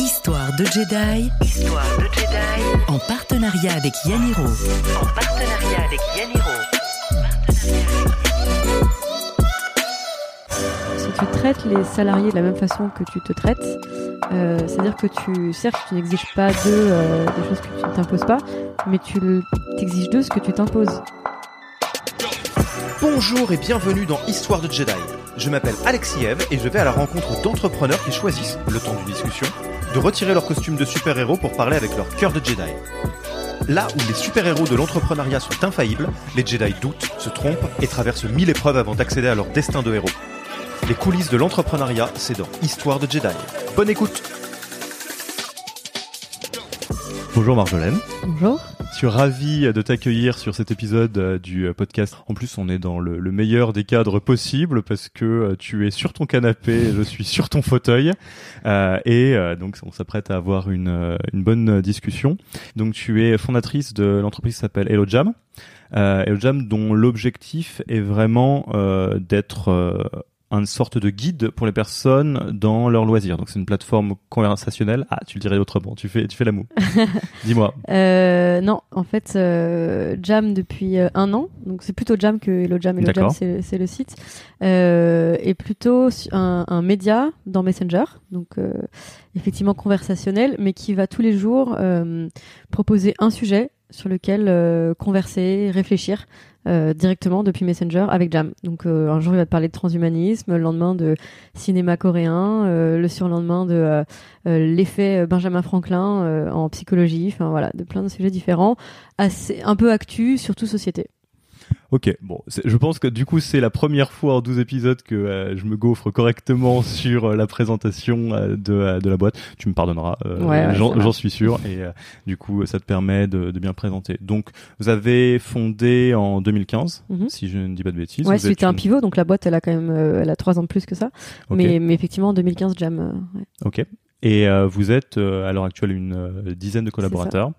Histoire de Jedi. Histoire de Jedi. En partenariat avec Yaniro. En partenariat avec Yaniro. Si tu traites les salariés de la même façon que tu te traites, euh, c'est-à-dire que tu, certes, tu n'exiges pas d'eux euh, des choses que tu ne t'imposes pas, mais tu t'exiges d'eux ce que tu t'imposes. Bonjour et bienvenue dans Histoire de Jedi. Je m'appelle Alexis Eve et je vais à la rencontre d'entrepreneurs qui choisissent, le temps d'une discussion, de retirer leur costume de super-héros pour parler avec leur cœur de Jedi. Là où les super-héros de l'entrepreneuriat sont infaillibles, les Jedi doutent, se trompent et traversent mille épreuves avant d'accéder à leur destin de héros. Les coulisses de l'entrepreneuriat, c'est dans Histoire de Jedi. Bonne écoute Bonjour Marjolaine. Bonjour. Je suis ravi de t'accueillir sur cet épisode euh, du euh, podcast. En plus, on est dans le, le meilleur des cadres possibles parce que euh, tu es sur ton canapé, je suis sur ton fauteuil, euh, et donc on s'apprête à avoir une, une bonne discussion. Donc, tu es fondatrice de l'entreprise qui s'appelle Hello Jam. Euh, Hello Jam, dont l'objectif est vraiment euh, d'être euh, une sorte de guide pour les personnes dans leurs loisirs. Donc, c'est une plateforme conversationnelle. Ah, tu le dirais autrement. Tu fais, tu fais la moue. Dis-moi. Euh, non, en fait, euh, Jam depuis euh, un an, donc c'est plutôt Jam que Hello Jam. Hello Jam, c'est le site, euh, est plutôt un, un média dans Messenger, donc effectivement conversationnel, mais qui va tous les jours proposer un sujet sur lequel euh, converser, réfléchir euh, directement depuis Messenger avec Jam. Donc euh, un jour il va te parler de transhumanisme, le lendemain de cinéma coréen, euh, le surlendemain de euh, l'effet Benjamin Franklin en psychologie, enfin voilà, de plein de sujets différents, assez un peu actu, surtout société. Ok, bon, je pense que du coup c'est la première fois en 12 épisodes que euh, je me gaufre correctement sur euh, la présentation euh, de, de la boîte. Tu me pardonneras, Ouais, ouais, j'en suis sûr, et du coup ça te permet de, de bien présenter. Donc vous avez fondé en 2015, Mhm. si je ne dis pas de bêtises. Ouais, c'était un pivot, donc la boîte elle a quand même, elle a trois ans de plus que ça, mais, mais effectivement en 2015 Jam. ouais. ok. Et vous êtes à l'heure actuelle une dizaine de collaborateurs.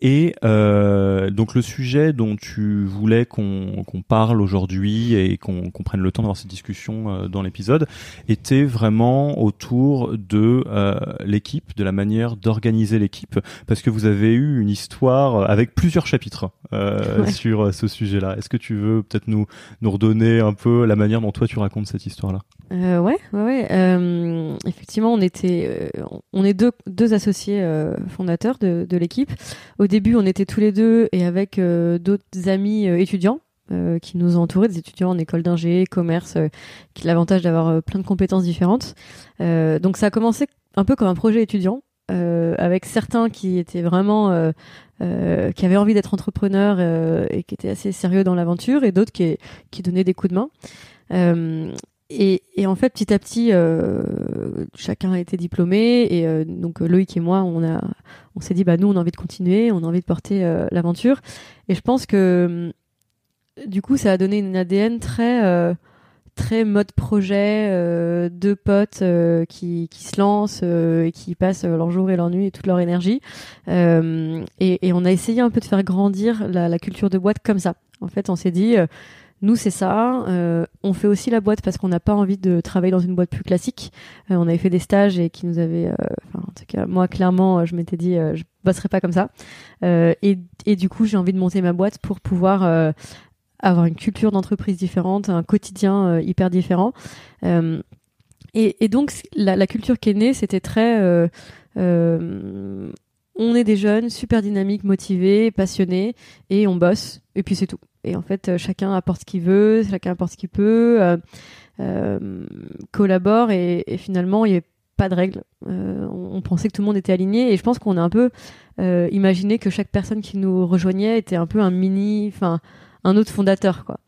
Et euh, donc le sujet dont tu voulais qu'on qu'on parle aujourd'hui et qu'on qu'on prenne le temps d'avoir cette discussion euh, dans l'épisode était vraiment autour de euh, l'équipe, de la manière d'organiser l'équipe, parce que vous avez eu une histoire avec plusieurs chapitres euh, Ouais. sur euh, ce sujet-là. Est-ce que tu veux peut-être nous nous redonner un peu la manière dont toi tu racontes cette histoire-là? Euh, ouais, ouais, ouais. Euh, effectivement, on était, euh, on est deux, deux associés euh, fondateurs de, de l'équipe. Au début, on était tous les deux et avec euh, d'autres amis euh, étudiants euh, qui nous ont entourés, des étudiants en école d'ingé, commerce, qui l'avantage d'avoir plein de compétences différentes. Donc, ça a commencé un peu comme un projet étudiant. euh, avec certains qui étaient vraiment euh, euh, qui avaient envie d'être entrepreneurs et qui étaient assez sérieux dans l'aventure et d'autres qui, qui donnaient des coups de main. Euh, et, en fait, petit à petit, euh, chacun a été diplômé et euh, donc Loïc et moi, on a, on s'est dit, bah nous, on a envie de continuer, on a envie de porter euh, l'aventure. Et je pense que hum, du coup, ça a donné une ADN très, euh, très mode projet, euh, deux potes euh, qui, qui se lancent euh, et qui passent leur jour et leur nuit et toute leur énergie. Euh, et, on a essayé un peu de faire grandir la culture de boîte comme ça. En fait, on s'est dit. Nous, c'est ça. Euh, on fait aussi la boîte parce qu'on n'a pas envie de travailler dans une boîte plus classique. Euh, on avait fait des stages et qui nous avaient. euh, Enfin, en tout cas, moi, clairement, euh, je m'étais dit, euh, je bosserai pas comme ça. Et, et du coup, j'ai envie de monter ma boîte pour pouvoir avoir une culture d'entreprise différente, un quotidien hyper différent. Et, et donc, la, la culture qui est née, c'était très. On est des jeunes super dynamiques, motivés, passionnés, et on bosse, et puis c'est tout. Et en fait, euh, chacun apporte ce qu'il veut, chacun apporte ce qu'il peut, euh, euh, collabore, et, finalement, il n'y a pas de règles. On, pensait que tout le monde était aligné, et je pense qu'on a un peu imaginé que chaque personne qui nous rejoignait était un peu un mini, enfin, un autre fondateur, quoi.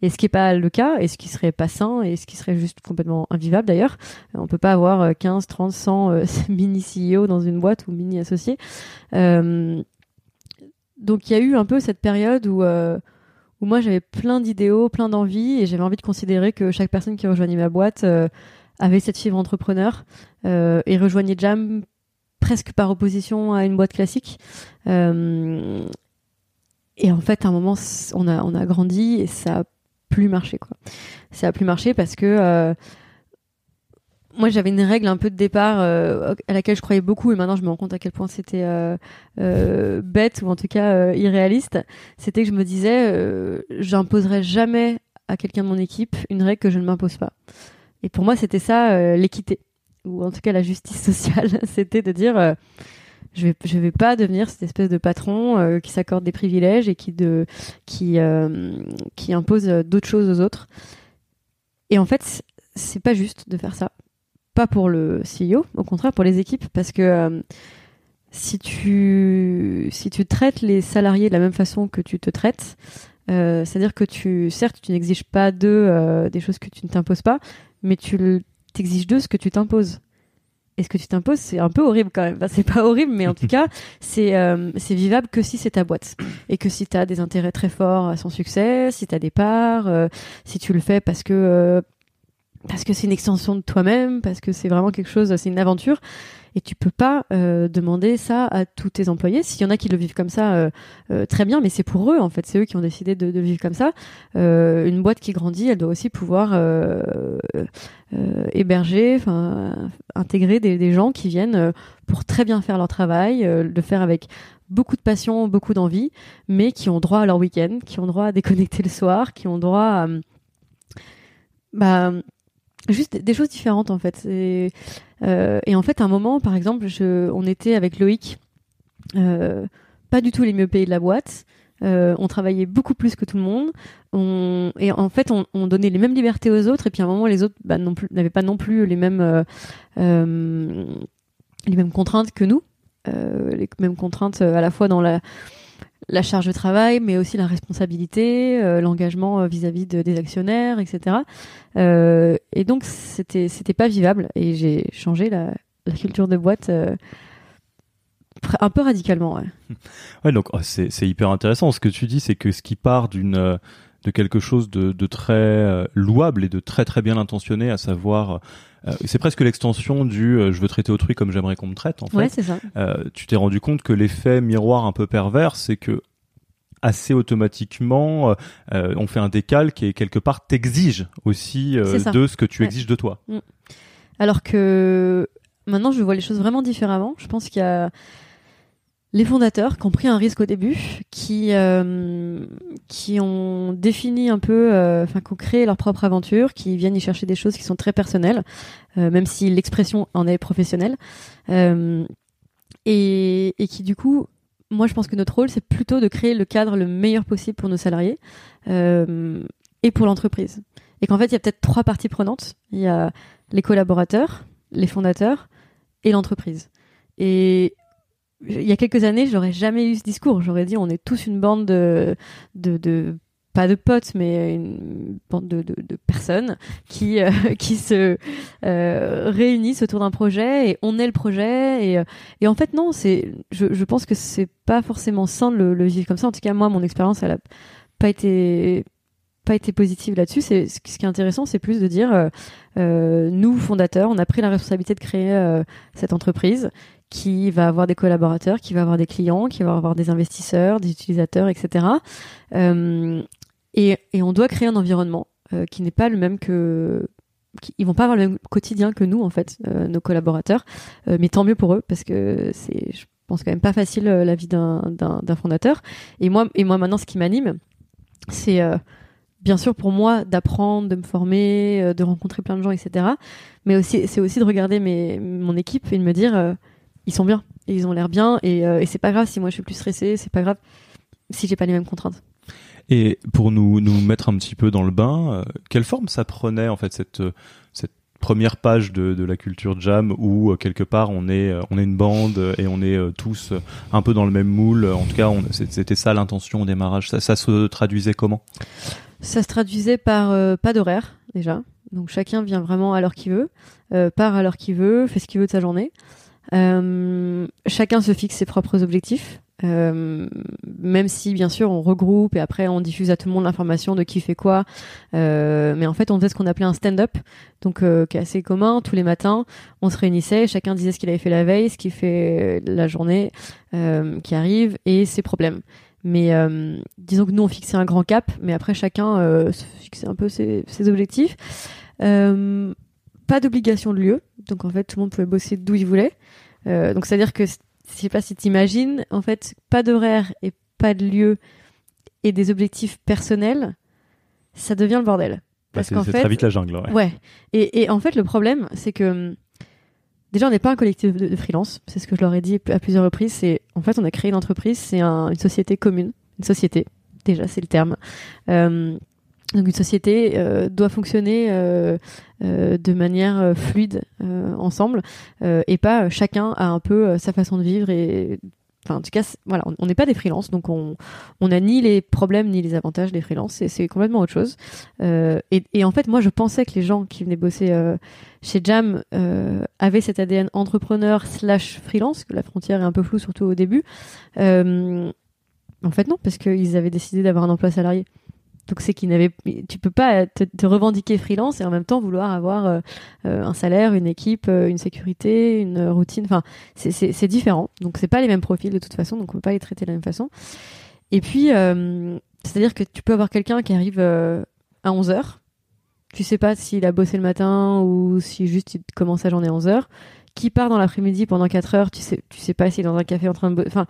Et ce qui n'est pas le cas, et ce qui serait pas sain, et ce qui serait juste complètement invivable d'ailleurs. Euh, On peut pas avoir euh, 15, 30, 100 euh, mini CEO dans une boîte ou mini associés. Euh, donc il y a eu un peu cette période où, euh, où moi j'avais plein d'idéaux, plein d'envies, et j'avais envie de considérer que chaque personne qui rejoignait ma boîte avait cette fibre entrepreneur et rejoignait Jam presque par opposition à une boîte classique. Et en fait, à un moment, on a, on a grandi et ça a plus marché, quoi. Ça a plus marché parce que euh, moi j'avais une règle un peu de départ euh, à laquelle je croyais beaucoup et maintenant je me rends compte à quel point c'était euh, bête ou en tout cas irréaliste. C'était que je me disais, j'imposerai jamais à quelqu'un de mon équipe une règle que je ne m'impose pas. Et pour moi c'était ça l'équité ou en tout cas la justice sociale. c'était de dire, je vais vais pas devenir cette espèce de patron euh, qui s'accorde des privilèges et qui euh, qui impose d'autres choses aux autres. Et en fait c'est pas juste de faire ça pas pour le CEO, au contraire pour les équipes, parce que euh, si tu si tu traites les salariés de la même façon que tu te traites, c'est-à-dire que tu certes tu n'exiges pas d'eux des choses que tu ne t'imposes pas, mais tu t'exiges d'eux ce que tu t'imposes. Et ce que tu t'imposes, c'est un peu horrible quand même. Enfin, c'est pas horrible, mais en tout cas, c'est euh, c'est vivable que si c'est ta boîte et que si tu as des intérêts très forts à son succès, si tu as des parts, euh, si tu le fais parce que euh, parce que c'est une extension de toi-même, parce que c'est vraiment quelque chose, c'est une aventure. Et tu peux pas euh, demander ça à tous tes employés. S'il y en a qui le vivent comme ça, euh, euh, très bien, mais c'est pour eux en fait. C'est eux qui ont décidé de, de vivre comme ça. Euh, une boîte qui grandit, elle doit aussi pouvoir euh, héberger, intégrer des, des gens qui viennent pour très bien faire leur travail, le faire avec beaucoup de passion, beaucoup d'envie, mais qui ont droit à leur week-end, qui ont droit à déconnecter le soir, qui ont droit à bah juste des choses différentes en fait. Et, euh, et en fait, à un moment, par exemple, on était avec Loïc, euh, pas du tout les mieux payés de la boîte. Euh, on travaillait beaucoup plus que tout le monde. On, et en fait, on, on donnait les mêmes libertés aux autres. Et puis à un moment, les autres bah, n'avaient pas non plus les mêmes les mêmes contraintes que nous. Les mêmes contraintes à la fois dans la la charge de travail, mais aussi la responsabilité, euh, l'engagement euh, vis-à-vis de, des actionnaires, etc. Euh, et donc c'était c'était pas vivable et j'ai changé la, la culture de boîte euh, un peu radicalement. Ouais. Ouais, donc oh, c'est c'est hyper intéressant. Ce que tu dis, c'est que ce qui part d'une euh, de quelque chose de, de très euh, louable et de très très bien intentionné, à savoir, euh, c'est presque l'extension du euh, je veux traiter autrui comme j'aimerais qu'on me traite. En fait, Ouais, ça. Euh, tu t'es rendu compte que l'effet miroir un peu pervers, c'est que assez automatiquement, on fait un décalque et quelque part t'exige aussi de ce que tu Ouais. exiges de toi. Alors que maintenant, je vois les choses vraiment différemment. Je pense qu'il y a les fondateurs qui ont pris un risque au début, qui euh, qui ont défini un peu, euh, enfin, qui ont créé leur propre aventure, qui viennent y chercher des choses qui sont très personnelles, euh, même si l'expression en est professionnelle, et, et qui du coup, moi, je pense que notre rôle, c'est plutôt de créer le cadre le meilleur possible pour nos salariés et pour l'entreprise. Et qu'en fait, il y a peut-être trois parties prenantes. Il y a les collaborateurs, les fondateurs et l'entreprise. Et il y a quelques années, j'aurais jamais eu ce discours. J'aurais dit, on est tous une bande de, de, de pas de potes, mais une bande de, de, de personnes qui euh, qui se euh, réunissent autour d'un projet et on est le projet. Et, euh, et en fait, non, c'est, je, je pense que c'est pas forcément sain de le, le vivre comme ça. En tout cas, moi, mon expérience, elle a pas été pas été positive là-dessus. C'est ce qui est intéressant, c'est plus de dire, euh, euh, nous fondateurs, on a pris la responsabilité de créer euh, cette entreprise qui va avoir des collaborateurs, qui va avoir des clients, qui va avoir des investisseurs, des utilisateurs, etc. Euh, et, on doit créer un environnement euh, qui n'est pas le même que qui- ils vont pas avoir le même quotidien que nous en fait, euh, nos collaborateurs. Mais tant mieux pour eux parce que c'est, je pense quand même pas facile la vie d'un fondateur. Et moi et moi maintenant, ce qui m'anime, c'est bien sûr pour moi d'apprendre, de me former, de rencontrer plein de gens, etc. Mais aussi c'est aussi de regarder mes mon équipe et de me dire ils sont bien, et ils ont l'air bien et, euh, et c'est pas grave si moi je suis plus stressée, c'est pas grave si j'ai pas les mêmes contraintes. Et pour nous, nous mettre un petit peu dans le bain, euh, quelle forme ça prenait en fait cette, euh, cette première page de, de la culture jam où euh, quelque part on est, euh, on est une bande et on est tous un peu dans le même moule. En tout cas, c'était ça l'intention au démarrage. Ça, ça se traduisait comment? Ça se traduisait par pas d'horaire déjà. Donc chacun vient vraiment à l'heure qu'il veut, part à l'heure qu'il veut, fait ce qu'il veut de sa journée. Euh, chacun se fixe ses propres objectifs. Euh, même si bien sûr on regroupe et après on diffuse à tout le monde l'information de qui fait quoi, Euh, mais en fait on faisait ce qu'on appelait un stand-up, donc euh, qui est assez commun. Tous les matins, on se réunissait, chacun disait ce qu'il avait fait la veille, ce qu'il fait la journée euh, qui arrive et ses problèmes. Mais euh, disons que nous, on fixait un grand cap, mais après, chacun se fixait un peu ses, ses objectifs. Pas d'obligation de lieu, donc en fait tout le monde pouvait bosser d'où il voulait. Euh, donc c'est à dire que je sais pas si t'imagines, en fait pas d'horaire et pas de lieu et des objectifs personnels, ça devient le bordel. Bah, Parce c'est qu'en c'est fait, très vite la jungle. Ouais. Ouais. Et, et en fait, le problème, c'est que hum, déjà, on n'est pas un collectif de, de freelance. C'est ce que je leur ai dit à plusieurs reprises. C'est en fait, on a créé une entreprise, c'est un- une société commune, une société. Déjà, c'est le terme. Euh, donc, une société euh, doit fonctionner euh, euh, de manière euh, fluide euh, ensemble euh, et pas chacun a un peu sa façon de vivre et Enfin, en tout cas, voilà, on- n'est pas des freelances, donc on on n'a ni les problèmes ni les avantages des freelances. C'est- C'est complètement autre chose. Et, et en fait, moi, je pensais que les gens qui venaient bosser chez Jam avaient cet ADN entrepreneur slash freelance, que la frontière est un peu floue, surtout au début. En fait, non, parce qu'ils avaient décidé d'avoir un emploi salarié. Donc c'est qu'ils n'avaient, tu peux pas te, revendiquer freelance et en même temps vouloir avoir euh, euh, un salaire, une équipe, euh, une sécurité, une routine. Enfin, c'est- différent. Donc c'est pas les mêmes profils de toute façon, donc on peut pas les traiter de la même façon. Et puis, c'est-à-dire que tu peux avoir quelqu'un qui arrive à 11 heures. Tu sais pas s'il a bossé le matin ou si juste il commence sa journée à 11 heures. Qui part dans l'après-midi pendant 4 heures. Tu sais, tu sais pas s'il est dans un café en train de. Enfin,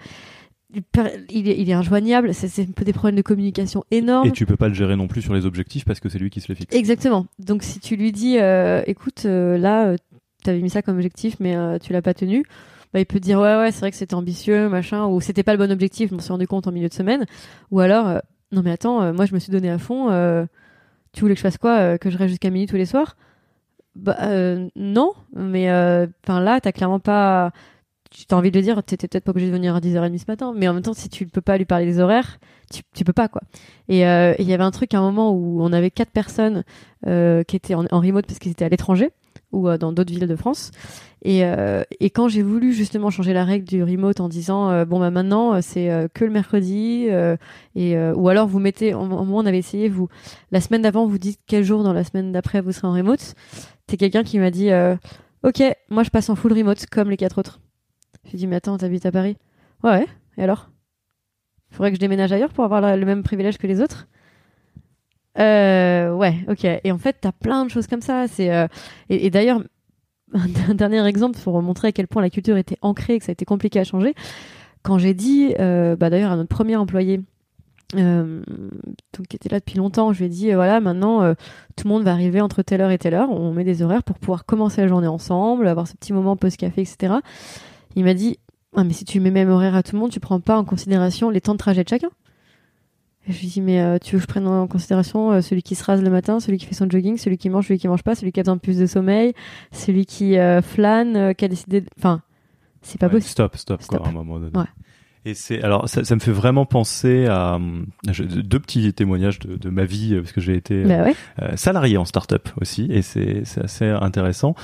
il est, il est injoignable. C'est c'est un peu des problèmes de communication énormes. Et tu peux pas le gérer non plus sur les objectifs parce que c'est lui qui se les fixe. Exactement. Donc si tu lui dis, euh, écoute, euh, là, euh, t'avais mis ça comme objectif, mais euh, tu l'as pas tenu, bah, il peut te dire, ouais, ouais, c'est vrai que c'était ambitieux, machin, ou c'était pas le bon objectif, je m'en suis rendu compte en milieu de semaine. Ou alors, euh, non mais attends, moi je me suis donné à fond, euh, tu voulais que je fasse quoi Que je reste jusqu'à minuit tous les soirs? Bah euh, non, mais enfin là, t'as clairement pas... Tu as envie de le dire, t'étais peut-être pas obligé de venir à 10h30 ce matin, mais en même temps, si tu peux pas lui parler des horaires, tu, tu peux pas, quoi. Et euh, il y avait un truc à un moment où on avait quatre personnes euh, qui étaient en, en remote parce qu'ils étaient à l'étranger ou euh, dans d'autres villes de France. Et, quand j'ai voulu justement changer la règle du remote en disant bon bah maintenant c'est que le mercredi ou alors vous mettez au moment on avait essayé vous la semaine d'avant vous dites quel jour dans la semaine d'après vous serez en remote. T'es quelqu'un qui m'a dit ok moi je passe en full remote comme les quatre autres. J'ai dit mais attends t'habites à Paris? Ouais, et alors? Faudrait que je déménage ailleurs pour avoir le même privilège que les autres? Euh, ouais, ok. Et en fait, t'as plein de choses comme ça. C'est euh, et, d'ailleurs, un dernier exemple pour montrer à quel point la culture était ancrée et que ça a été compliqué à changer. Quand j'ai dit, euh, bah d'ailleurs à notre premier employé, donc qui était là depuis longtemps, je lui ai dit voilà maintenant tout le monde va arriver entre telle heure et telle heure, on met des horaires pour pouvoir commencer la journée ensemble, avoir ce petit moment post café, etc. Il m'a dit ah mais si tu mets même horaire à tout le monde, tu prends pas en considération les temps de trajet de chacun. Et je lui dis mais euh, tu veux que je prenne en considération euh, celui qui se rase le matin, celui qui fait son jogging, celui qui mange, celui qui mange pas, celui qui a besoin de plus de sommeil, celui qui euh, flâne, qui a décidé, de... enfin c'est pas Ouais, possible. Stop, stop, Stop. quoi, à un moment donné. Ouais. Et c'est alors ça, ça me fait vraiment penser à je- deux petits témoignages de, de ma vie parce que j'ai été Bah ouais. euh, salarié en start-up aussi et c'est c'est assez intéressant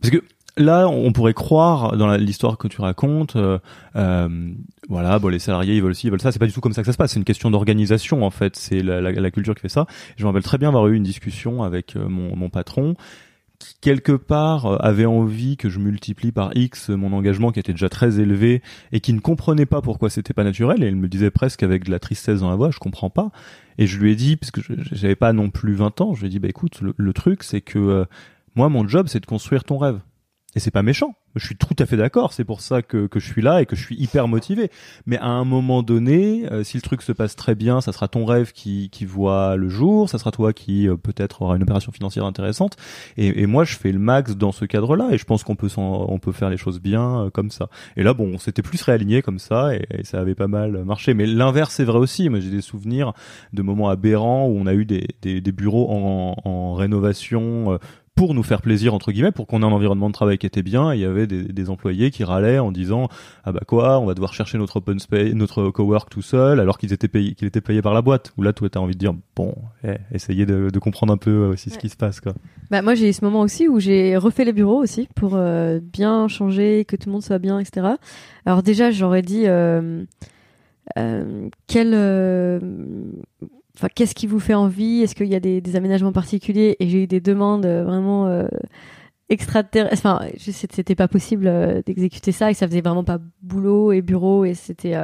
parce que là on pourrait croire dans l'histoire que tu racontes euh, euh, voilà bon les salariés ils veulent ci ils veulent ça. C'est pas du tout comme ça que ça se passe. C'est une question d'organisation en fait. C'est la, culture qui fait ça. Je me rappelle très bien avoir eu une discussion avec euh, mon, patron qui quelque part euh, avait envie que je multiplie par X mon engagement qui était déjà très élevé et qui ne comprenait pas pourquoi c'était pas naturel. Et il me disait presque avec de la tristesse dans la voix je comprends pas. Et je lui ai dit parce que je- j'avais pas non plus 20 ans je lui ai dit bah écoute le, truc c'est que moi mon job c'est de construire ton rêve et c'est pas méchant. Je suis tout à fait d'accord. C'est pour ça que, que je suis là et que je suis hyper motivé. Mais à un moment donné euh, si le truc se passe très bien ça sera ton rêve qui, qui voit le jour. Ça sera toi qui euh, peut-être aura une opération financière intéressante. Et, et moi je fais le max dans ce cadre là et je pense qu'on peut on peut faire les choses bien euh, comme ça. Et là bon on s'était plus réaligné comme ça et, ça avait pas mal marché. Mais l'inverse c'est vrai aussi. Moi j'ai des souvenirs de moments aberrants où on a eu des, des, des bureaux en, en rénovation pour nous faire plaisir entre guillemets pour qu'on ait un environnement de travail qui était bien. Et il y avait des, des employés qui râlaient en disant ah bah quoi on va devoir chercher notre open space notre cowork tout seul alors qu'ils étaient payés qu'ils étaient payés par la boîte où là toi t'as envie de dire bon eh, essayez de, de comprendre un peu aussi ce qui se passe quoi Bah moi j'ai eu ce moment aussi où j'ai refait les bureaux aussi pour euh, bien changer, que tout le monde soit bien, etc. Alors déjà j'aurais dit euh, euh, quel, euh, enfin qu'est-ce qui vous fait envie? Est-ce qu'il y a des, aménagements particuliers? Et j'ai eu des demandes euh, vraiment euh, extraterrestre. Enfin, c'était pas possible euh, d'exécuter ça et ça faisait vraiment pas boulot et bureau et c'était.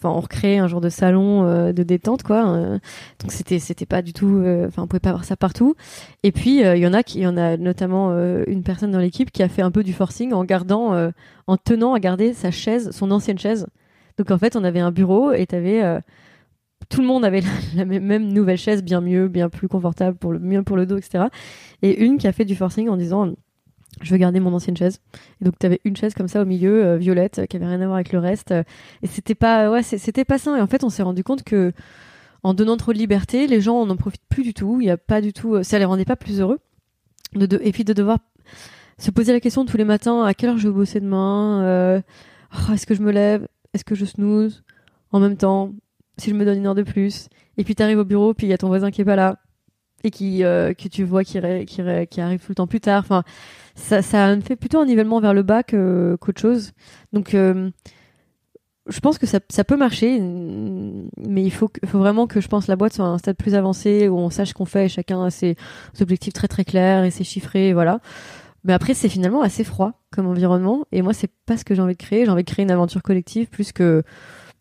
Enfin, on recréait un genre de salon de détente, quoi. euh, donc c'était c'était pas du tout. Enfin, on pouvait pas avoir ça partout. Et puis il y en a qui, il y en a notamment une personne dans l'équipe qui a fait un peu du forcing en gardant, en tenant à garder sa chaise, son ancienne chaise. Donc en fait, on avait un bureau et t'avais tout le monde avait la, même, nouvelle chaise, bien mieux, bien plus confortable pour le mieux pour le dos, etc. Et une qui a fait du forcing en disant je veux garder mon ancienne chaise. Et donc t'avais une chaise comme ça au milieu, euh, violette, qui avait rien à voir avec le reste. euh, et c'était pas, ouais, c'était pas sain. Et en fait, on s'est rendu compte que en donnant trop de liberté, les gens n'en profitent plus du tout. Il y a pas du tout, euh, ça les rendait pas plus heureux. Et puis de devoir se poser la question tous les matins à quelle heure je vais bosser demain. oh, est-ce que je me lève? Est-ce que je snooze? En même temps, si je me donne une heure de plus. Et puis t'arrives au bureau, puis il y a ton voisin qui est pas là et qui euh, que tu vois qui, arrive tout le temps plus tard. Enfin, ça, ça fait plutôt un nivellement vers le bas que- qu'autre chose. Donc, euh, je pense que ça, peut marcher, mais il faut, vraiment que je pense la boîte soit à un stade plus avancé où on sache qu'on fait et chacun a ses objectifs très très clairs et ses chiffrés, voilà. Mais après, c'est finalement assez froid comme environnement et moi, c'est pas ce que j'ai envie de créer. J'ai envie de créer une aventure collective plus que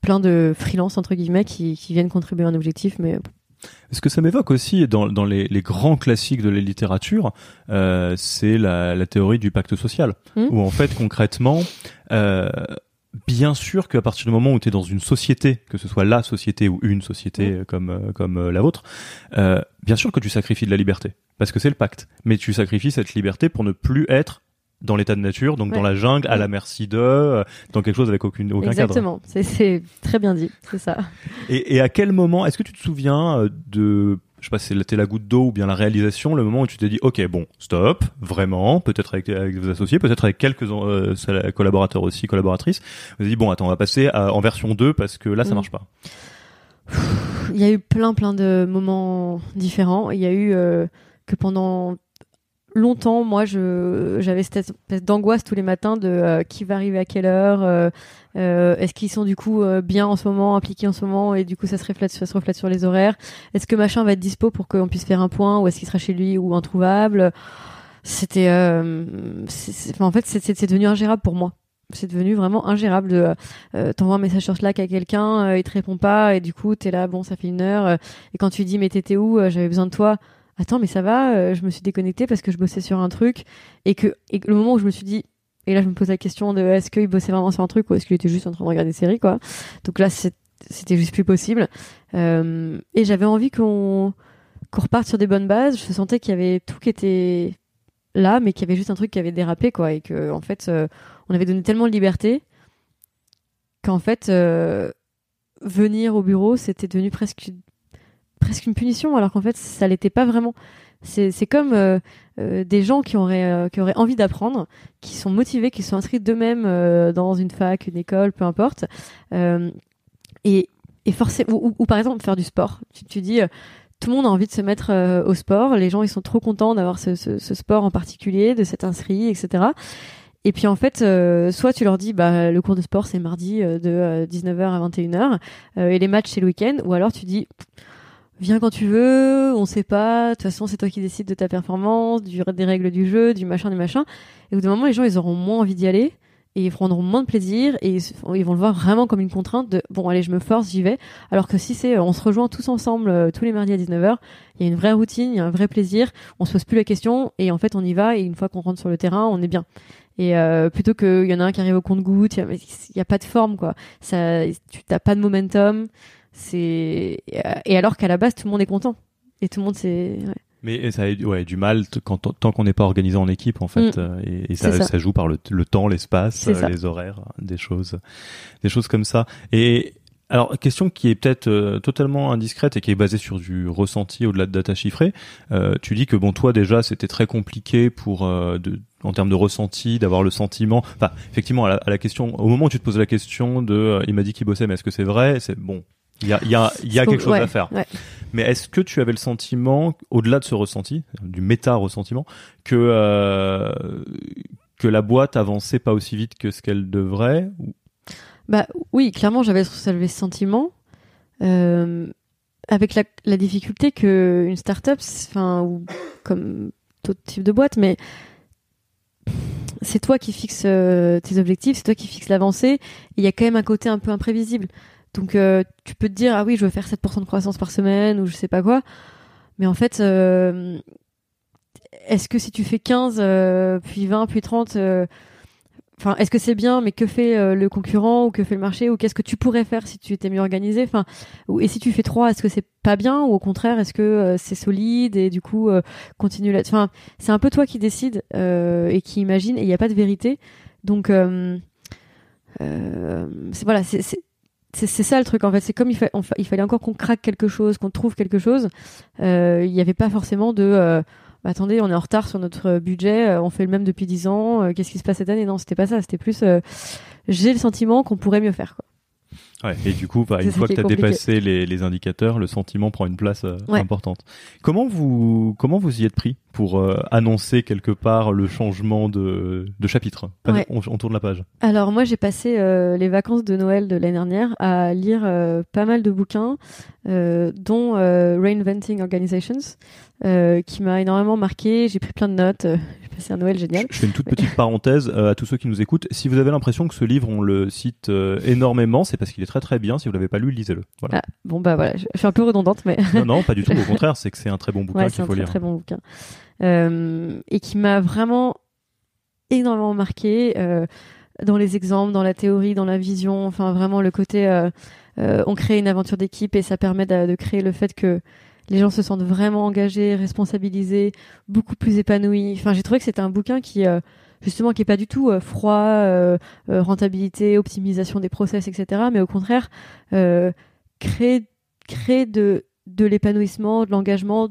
plein de freelance entre guillemets qui, qui viennent contribuer à un objectif, mais Ce que ça m'évoque aussi dans, dans les, les grands classiques de la littérature, euh, c'est la, la théorie du pacte social, Mm. où en fait concrètement, euh, bien sûr qu'à partir du moment où tu es dans une société, que ce soit la société ou une société euh, comme, euh, comme euh, la vôtre, euh, bien sûr que tu sacrifies de la liberté, parce que c'est le pacte, mais tu sacrifies cette liberté pour ne plus être dans l'état de nature, donc dans la jungle, à Ouais. la merci de, euh, dans quelque chose avec aucune, aucun cadre. exactement. C'est- très bien dit, c'est ça. Et, et à quel moment, est-ce que tu te souviens euh, de, je sais pas si c'était la goutte d'eau ou bien la réalisation, le moment où tu t'es dit, ok, bon, stop, vraiment, peut-être avec, avec vos associés, peut-être avec quelques euh, collaborateurs aussi, collaboratrices, vous avez dit, bon, attends, on va passer à- en version 2 parce que là, ça Mm. marche pas. Il y a eu plein plein de moments différents. Il y a eu euh, que pendant longtemps, moi, j'avais cette espèce d'angoisse tous les matins de euh, qui va arriver à quelle heure. euh, euh, Est-ce qu'ils sont du coup bien en ce moment, impliqués en ce moment, et du coup ça se reflète, ça se reflète sur les horaires. Est-ce que machin va être dispo pour qu'on puisse faire un point, ou est-ce qu'il sera chez lui ou introuvable? C'était, en fait, c'est- devenu ingérable pour moi. C'est devenu vraiment ingérable de euh, t'envoies un message sur Slack à quelqu'un, il te répond pas et du coup t'es là, bon ça fait une heure et quand tu dis mais t'étais où, j'avais besoin de toi. Attends mais ça va, euh, je me suis déconnectée parce que je bossais sur un truc et que et le moment où je me suis dit et là je me pose la question de est-ce qu'il bossait vraiment sur un truc ou est-ce qu'il était juste en train de regarder des séries quoi. Donc là c'était juste plus possible Euh, et j'avais envie qu'on qu'on reparte sur des bonnes bases. Je sentais qu'il y avait tout qui était là mais qu'il y avait juste un truc qui avait dérapé quoi et que en fait euh, on avait donné tellement de liberté qu'en fait euh, venir au bureau c'était devenu presque presque une punition alors qu'en fait ça l'était pas vraiment. C'est comme euh, euh, des gens qui auraient euh, qui auraient envie d'apprendre qui sont motivés qui sont inscrits d'eux-mêmes dans une fac une école peu importe. Et et forcément ou, par exemple faire du sport. Tu, dis tout le monde a envie de se mettre au sport. Les gens ils sont trop contents d'avoir ce, sport en particulier de s'être inscrit etc et puis en fait, soit tu leur dis bah le cours de sport c'est mardi de euh, 19h à 21h euh, et les matchs c'est le week-end, ou alors tu dis viens quand tu veux, on sait pas, de toute façon c'est toi qui décides de ta performance, des règles du jeu, du machin, du machin. Et au bout d'un moment les gens ils auront moins envie d'y aller et ils prendront moins de plaisir et ils, vont le voir vraiment comme une contrainte de bon allez je me force j'y vais. Alors que si c'est euh, on se rejoint tous ensemble euh, tous les mardis à 19h, il y a une vraie routine, il y a un vrai plaisir, on se pose plus la question et en fait on y va et une fois qu'on rentre sur le terrain on est bien. Et euh, plutôt qu'il y en a un qui arrive au compte-goutte, il n'y a, pas de forme, quoi. Ça, tu n'as pas de momentum. C'est et alors qu'à la base tout le monde est content et tout le monde c'est. ouais. Mais ça a ouais, du mal quand, tant qu'on n'est pas organisé en équipe, en fait. Mm. euh, et, ça, ça. ça joue par le, le temps, l'espace, euh, les horaires, des choses, des choses comme ça. Et alors, question qui est peut-être euh, totalement indiscrète et qui est basée sur du ressenti au-delà de data chiffrée. Euh, tu dis que bon, toi déjà, c'était très compliqué pour euh, de, en termes de ressenti, d'avoir le sentiment. Enfin, effectivement, à la, à la question, au moment où tu te poses la question de, il m'a dit qu'il bossait, mais est-ce que c'est vrai? C'est bon. Il y a, il y a, il y a Faut- quelque chose ouais, à faire. ouais. Mais est-ce que tu avais le sentiment, au-delà de ce ressenti, du méta-ressentiment, que euh, que la boîte avançait pas aussi vite que ce qu'elle devrait Bah oui, clairement j'avais ce sentiment. Euh, avec la, la difficulté que une start-up, enfin ou comme tout type de boîte, mais c'est toi qui fixes tes objectifs, c'est toi qui fixes l'avancée. Il y a quand même un côté un peu imprévisible. Donc tu peux te dire ah oui je veux faire 7% de croissance par semaine ou je sais pas quoi. Mais en fait, est-ce que si tu fais 15, puis 20, puis 30, Enfin, est-ce que c'est bien, mais que fait euh, le concurrent ou que fait le marché ou qu'est-ce que tu pourrais faire si tu étais mieux organisé? Enfin, et si tu fais trois, est-ce que c'est pas bien ou au contraire, est-ce que euh, c'est solide et du coup euh, continue là Enfin, c'est un peu toi qui décide et qui imagine et il n'y a pas de vérité. Donc, c'est voilà, c'est c'est ça le truc en fait. C'est comme il, il fallait encore qu'on craque quelque chose, qu'on trouve quelque chose. Il n'y avait pas forcément de bah, attendez, on est en retard sur notre budget, euh, on fait le même depuis 10 ans, euh, qu'est-ce qui se passe cette année? Non, c'était pas ça, c'était plus euh, j'ai le sentiment qu'on pourrait mieux faire. Quoi. Ouais, et du coup, bah, une fois que tu as dépassé les, les, indicateurs, le sentiment prend une place euh, importante. Comment vous, comment vous y êtes pris pour euh, annoncer quelque part le changement de, de chapitre? On, tourne la page. Alors moi, j'ai passé euh, les vacances de Noël de l'année dernière à lire pas mal de bouquins, dont Reinventing Organizations, qui m'a énormément marqué. J'ai pris plein de notes c'est un Noël génial. Je, fais une toute petite parenthèse euh, à tous ceux qui nous écoutent. Si vous avez l'impression que ce livre, on le cite euh, énormément, c'est parce qu'il est très très bien. Si vous l'avez pas lu, lisez-le. Voilà. Ah, bon bah voilà, je, suis un peu redondante, mais non non, pas du tout. Au contraire, c'est que c'est un très bon bouquin qu'il faut lire. C'est un très, bon bouquin euh, et qui m'a vraiment énormément marqué dans les exemples, dans la théorie, dans la vision. Enfin vraiment le côté, on crée une aventure d'équipe et ça permet de, de créer le fait que les gens se sentent vraiment engagés, responsabilisés, beaucoup plus épanouis. Enfin, j'ai trouvé que c'était un bouquin qui euh, justement qui est pas du tout euh, froid, euh, rentabilité, optimisation des process, etc. Mais au contraire, créer créer de de l'épanouissement, de l'engagement,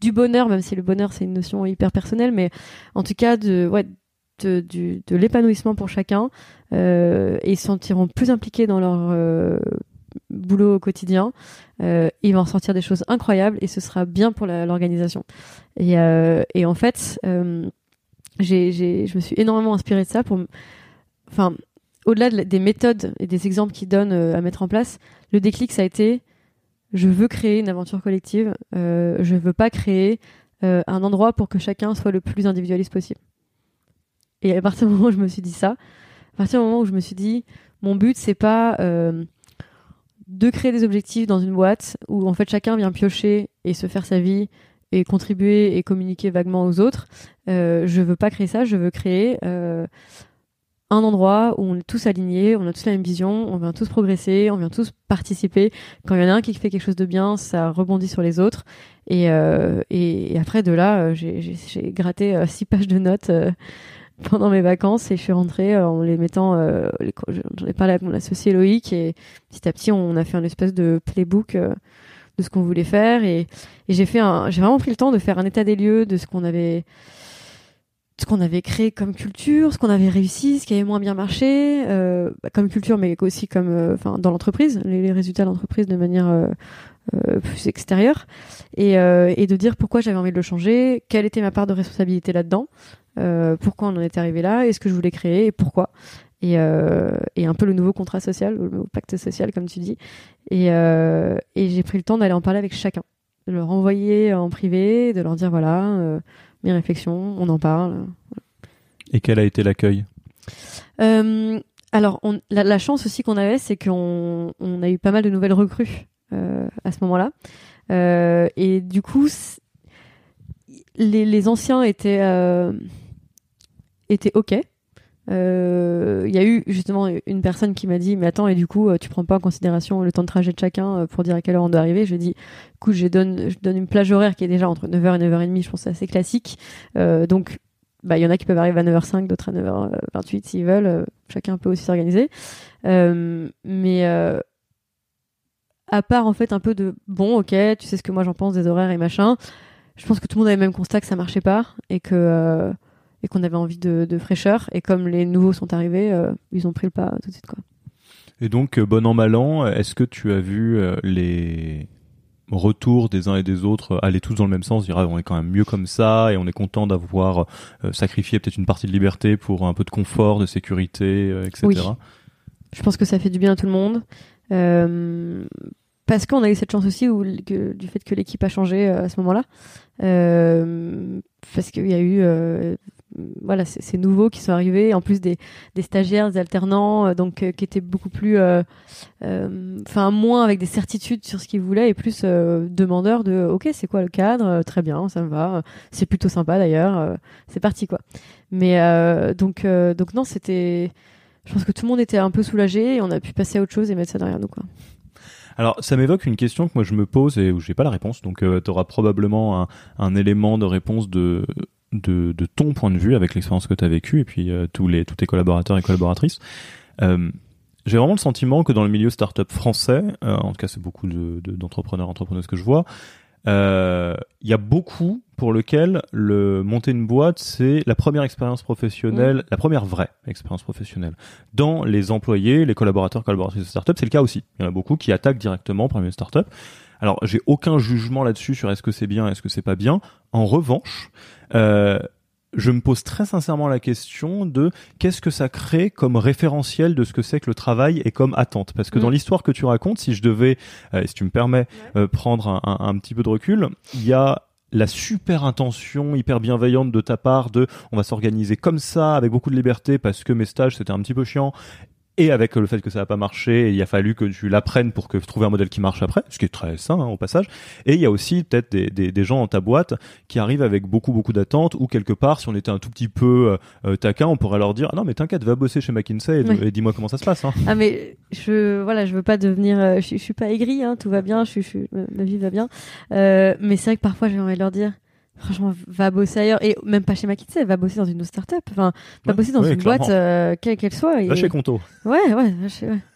du bonheur, même si le bonheur c'est une notion hyper personnelle, mais en tout cas de ouais de, de l'épanouissement pour chacun et ils se sentiront plus impliqués dans leur boulot au quotidien, euh, il va en sortir des choses incroyables et ce sera bien pour l'organisation. Et, euh, et, en fait, euh, je me suis énormément inspirée de ça pour, enfin, au-delà des méthodes et des exemples qu'il donne à mettre en place, le déclic ça a été, je veux créer une aventure collective, euh, je veux pas créer un endroit pour que chacun soit le plus individualiste possible. Et à partir du moment où je me suis dit ça, à partir du moment où je me suis dit, mon but c'est pas de créer des objectifs dans une boîte où en fait chacun vient piocher et se faire sa vie et contribuer et communiquer vaguement aux autres. Euh, je veux pas créer ça, je veux créer euh, un endroit où on est tous alignés, on a tous la même vision, on vient tous progresser, on vient tous participer. Quand il y en a un qui fait quelque chose de bien, ça rebondit sur les autres. Et, euh, et, après de là, j'ai gratté six pages de notes pendant mes vacances et je suis rentrée euh, en les mettant euh, j'en ai parlé avec mon associé Loïc et petit à petit on a fait un espèce de playbook euh, de ce qu'on voulait faire et, j'ai fait j'ai vraiment pris le temps de faire un état des lieux de ce qu'on avait ce qu'on avait créé comme culture, ce qu'on avait réussi, ce qui avait moins bien marché, euh, bah, comme culture, mais aussi comme, enfin, dans l'entreprise, les, résultats de l'entreprise de manière euh, plus extérieure, et, et de dire pourquoi j'avais envie de le changer, quelle était ma part de responsabilité là-dedans, euh, pourquoi on en était arrivé là, est-ce que je voulais créer? Et pourquoi? Et, euh, et, un peu le nouveau contrat social, le nouveau pacte social, comme tu dis. Et, euh, et j'ai pris le temps d'aller en parler avec chacun, de leur envoyer en privé, de leur dire voilà, euh, mes réflexions, on en parle. Et quel a été l'accueil? Euh, Alors, on, la, la, chance aussi qu'on avait, c'est qu'on on a eu pas mal de nouvelles recrues à ce moment-là. et du coup, les, anciens étaient était ok. Euh, il y a eu justement une personne qui m'a dit mais attends et du coup euh, tu prends pas en considération le temps de trajet de chacun euh, pour dire à quelle heure on doit arriver? Je dis écoute je donne je donne une plage horaire qui est déjà entre 9h et 9h30 je pense c'est assez classique. Donc bah il y en a qui peuvent arriver à 9h05 d'autres à 9h28 s'ils veulent chacun peut aussi s'organiser. Mais à part en fait un peu de bon ok tu sais ce que moi j'en pense des horaires et machin je pense que tout le monde avait le même constat que ça marchait pas et que et qu'on avait envie de, de, fraîcheur. Et comme les nouveaux sont arrivés, euh, ils ont pris le pas tout de suite. Quoi. Et donc, euh, bon an, mal an, est-ce que tu as vu euh, les retours des uns et des autres aller tous dans le même sens, dire ah, on est quand même mieux comme ça et on est content d'avoir sacrifié peut-être une partie de liberté pour un peu de confort, de sécurité, etc. Oui. Je pense que ça fait du bien à tout le monde. Euh, parce qu'on a eu cette chance aussi du fait que l'équipe a changé à ce moment-là. Euh, parce qu'il y a eu voilà, c'est nouveaux qui sont arrivés, en plus des, des stagiaires, des alternants, donc qui étaient beaucoup plus, enfin moins avec des certitudes sur ce qu'ils voulaient et plus demandeurs de, ok, c'est quoi le cadre, très bien, ça me va, c'est plutôt sympa d'ailleurs, c'est parti quoi. Mais donc donc non, c'était je pense que tout le monde était un peu soulagé et on a pu passer à autre chose et mettre ça derrière nous. Quoi. Alors, ça m'évoque une question que moi je me pose et où j'ai pas la réponse. Donc, euh, tu auras probablement un, un, élément de réponse de, de, de, ton point de vue avec l'expérience que tu as vécue et puis euh, tous, les, tous tes collaborateurs et collaboratrices. Euh, j'ai vraiment le sentiment que dans le milieu startup français, en tout cas c'est beaucoup d'entrepreneurs, de, entrepreneuses que je vois, il euh, y a beaucoup pour lequel le monter une boîte, c'est la première expérience professionnelle, mm. la première vraie expérience professionnelle. Dans les employés, les collaborateurs, collaboratrices de start-up, c'est le cas aussi. Il y en a beaucoup qui attaquent directement par une start-up. Alors, j'ai aucun jugement là-dessus sur est-ce que c'est bien, est-ce que c'est pas bien. En revanche, euh, je me pose très sincèrement la question de qu'est-ce que ça crée comme référentiel de ce que c'est que le travail et comme attente. Parce que dans mm. l'histoire que tu racontes, si je devais, euh, si tu me permets, euh, prendre un, un, petit peu de recul, il y a la super intention hyper bienveillante de ta part de on va s'organiser comme ça avec beaucoup de liberté parce que mes stages c'était un petit peu chiant et avec le fait que ça n'a pas marché, il a fallu que tu l'apprennes pour que trouver un modèle qui marche après, ce qui est très sain hein, au passage. Et il y a aussi peut-être des, des, des, gens dans ta boîte qui arrivent avec beaucoup beaucoup d'attentes ou quelque part, si on était un tout petit peu euh, taquin, on pourrait leur dire ah non mais t'inquiète, va bosser chez McKinsey et, dis-moi comment ça se passe. Hein. Ah mais je voilà, je veux pas devenir, euh, je, suis pas aigri, hein, tout va bien, je, je, ma vie va bien. Euh, mais c'est vrai que parfois j'ai envie de leur dire franchement, va bosser ailleurs et même pas chez McKinsey, va bosser dans une autre startup. Enfin, va bosser dans une boîte euh, quelle qu'elle soit. Et... chez Conto. Ouais, ouais, chez, ouais.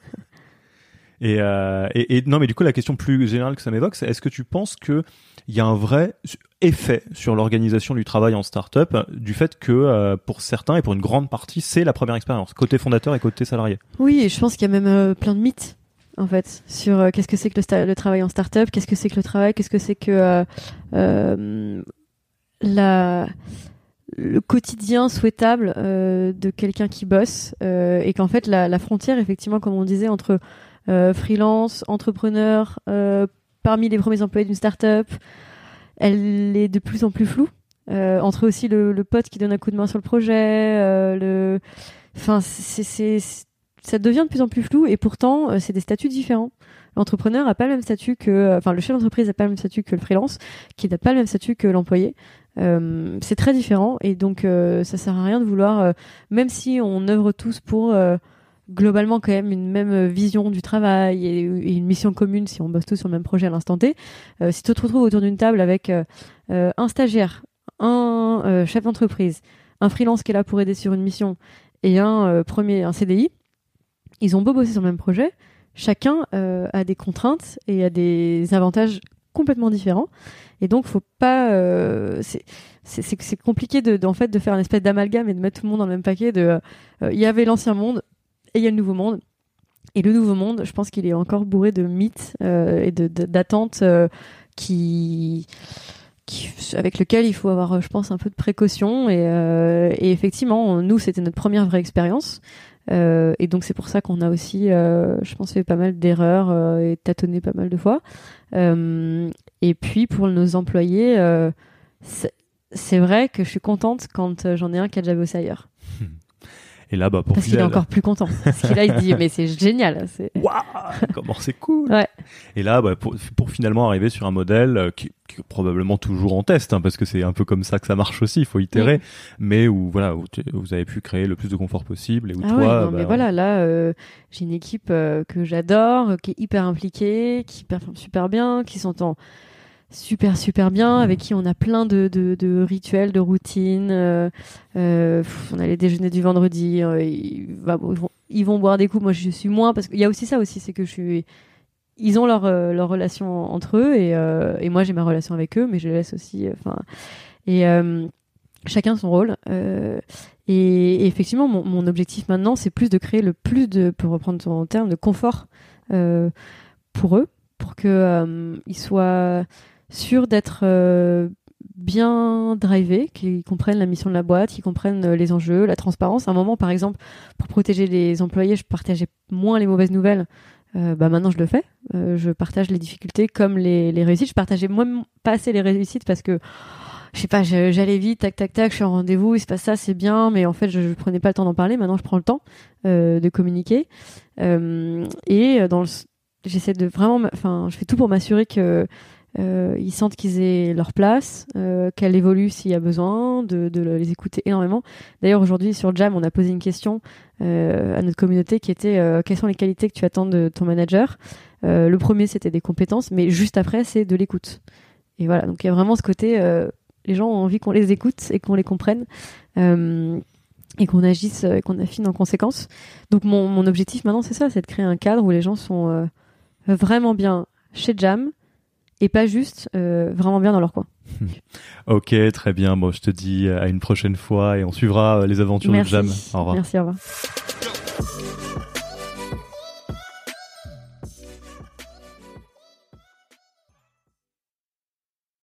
Et, euh, et, et, non, mais du coup, la question plus générale que ça m'évoque, c'est est-ce que tu penses que il y a un vrai effet sur l'organisation du travail en startup du fait que euh, pour certains et pour une grande partie, c'est la première expérience, côté fondateur et côté salarié? Oui, et je pense qu'il y a même plein de mythes en fait sur euh, qu'est-ce que c'est que le, le, travail en startup, qu'est-ce que c'est que le travail, qu'est-ce que c'est que le quotidien souhaitable euh, de quelqu'un qui bosse euh, et qu'en fait la, frontière effectivement comme on disait entre euh, freelance, entrepreneur, parmi les premiers employés d'une start-up, elle est de plus en plus floue. Entre aussi le, le, pote qui donne un coup de main sur le projet, le, enfin c'est ça devient de plus en plus flou et pourtant c'est des statuts différents l'entrepreneur n'a pas le même statut que, enfin, le chef d'entreprise n'a pas le même statut que le freelance, qui n'a pas le même statut que l'employé. Euh, c'est très différent et donc euh, ça sert à rien de vouloir, euh, même si on œuvre tous pour euh, globalement quand même une même vision du travail et, une mission commune si on bosse tous sur le même projet à l'instant T. si tu te retrouves autour d'une table avec un stagiaire, un chef d'entreprise, un freelance qui est là pour aider sur une mission et un premier, un CDI, ils ont beau bosser sur le même projet, chacun a des contraintes et a des avantages complètement différents. Et donc, faut pas. Euh, c'est compliqué de, en fait, de faire une espèce d'amalgame et de mettre tout le monde dans le même paquet. De, euh, il y avait l'ancien monde et il y a le nouveau monde. Et le nouveau monde, je pense qu'il est encore bourré de mythes euh, et d'attentes de, qui, qui, avec lequel il faut avoir, je pense, un peu de précaution. Et, et effectivement, nous, c'était notre première vraie expérience. Euh, et donc c'est pour ça qu'on a aussi, euh, je pense, fait pas mal d'erreurs euh, et tâtonné pas mal de fois. et puis pour nos employés, c'est vrai que je suis contente quand j'en ai un qui a déjà bossé ailleurs. Et là, bah, pour Parce qu'il est encore plus content. Parce qu'il là, il se dit, mais c'est génial. Waouh, comment c'est cool. Ouais. Et là, bah, pour, pour, finalement arriver sur un modèle qui, probablement toujours en test, hein, parce que c'est un peu comme ça que ça marche aussi. Il faut itérer, mais où voilà, où vous avez pu créer le plus de confort possible et où ah toi, ouais, non, bah, mais voilà, là, euh, j'ai une équipe euh, que j'adore, qui est hyper impliquée, qui performe super bien, qui s'entend super super bien, avec qui on a plein de, de, de rituels, de routines. Euh, euh, on a les déjeuners du vendredi, euh, ils, vont, ils, vont, boire des coups. Moi, je suis moins parce qu'il y a aussi ça aussi, c'est que je suis. Ils ont leur, euh, relation entre eux et, euh, et moi j'ai ma relation avec eux, mais je les laisse aussi. Enfin et chacun son rôle. Et, effectivement, mon, objectif maintenant, c'est plus de créer le plus de, pour reprendre ton terme, de confort pour eux, pour que ils soient sûr d'être euh, bien drivés, qu'ils comprennent la mission de la boîte, qu'ils comprennent euh, les enjeux, la transparence. À un moment, par exemple, pour protéger les employés, je partageais moins les mauvaises nouvelles. Euh, bah maintenant, je le fais. je partage les difficultés comme les, les réussites. Je partageais moins pas assez les réussites parce que je sais pas, j'allais vite, tac, tac, tac, je suis en rendez-vous, il se passe ça, c'est bien, mais en fait, je, je prenais pas le temps d'en parler. Maintenant, je prends le temps euh, de communiquer. Euh, et dans le, j'essaie de vraiment, enfin, je fais tout pour m'assurer que euh, ils sentent qu'ils aient leur place, euh, qu'elle évolue s'il y a besoin, de, de, les écouter énormément. D'ailleurs, aujourd'hui sur Jam, on a posé une question euh, à notre communauté qui était euh, quelles sont les qualités que tu attends de ton manager? Euh, le premier, c'était des compétences, mais juste après, c'est de l'écoute. Et voilà, donc il y a vraiment ce côté, les gens ont envie qu'on les écoute et qu'on les comprenne. et qu'on agisse et qu'on affine en conséquence. Donc mon, mon objectif maintenant c'est ça, c'est de créer un cadre où les gens sont vraiment bien chez Jam, et pas juste euh, vraiment bien dans leur coin. ok, très bien. Bon, je te dis à une prochaine fois et on suivra euh, les aventures Merci. de Jam. Au revoir. Merci, au revoir.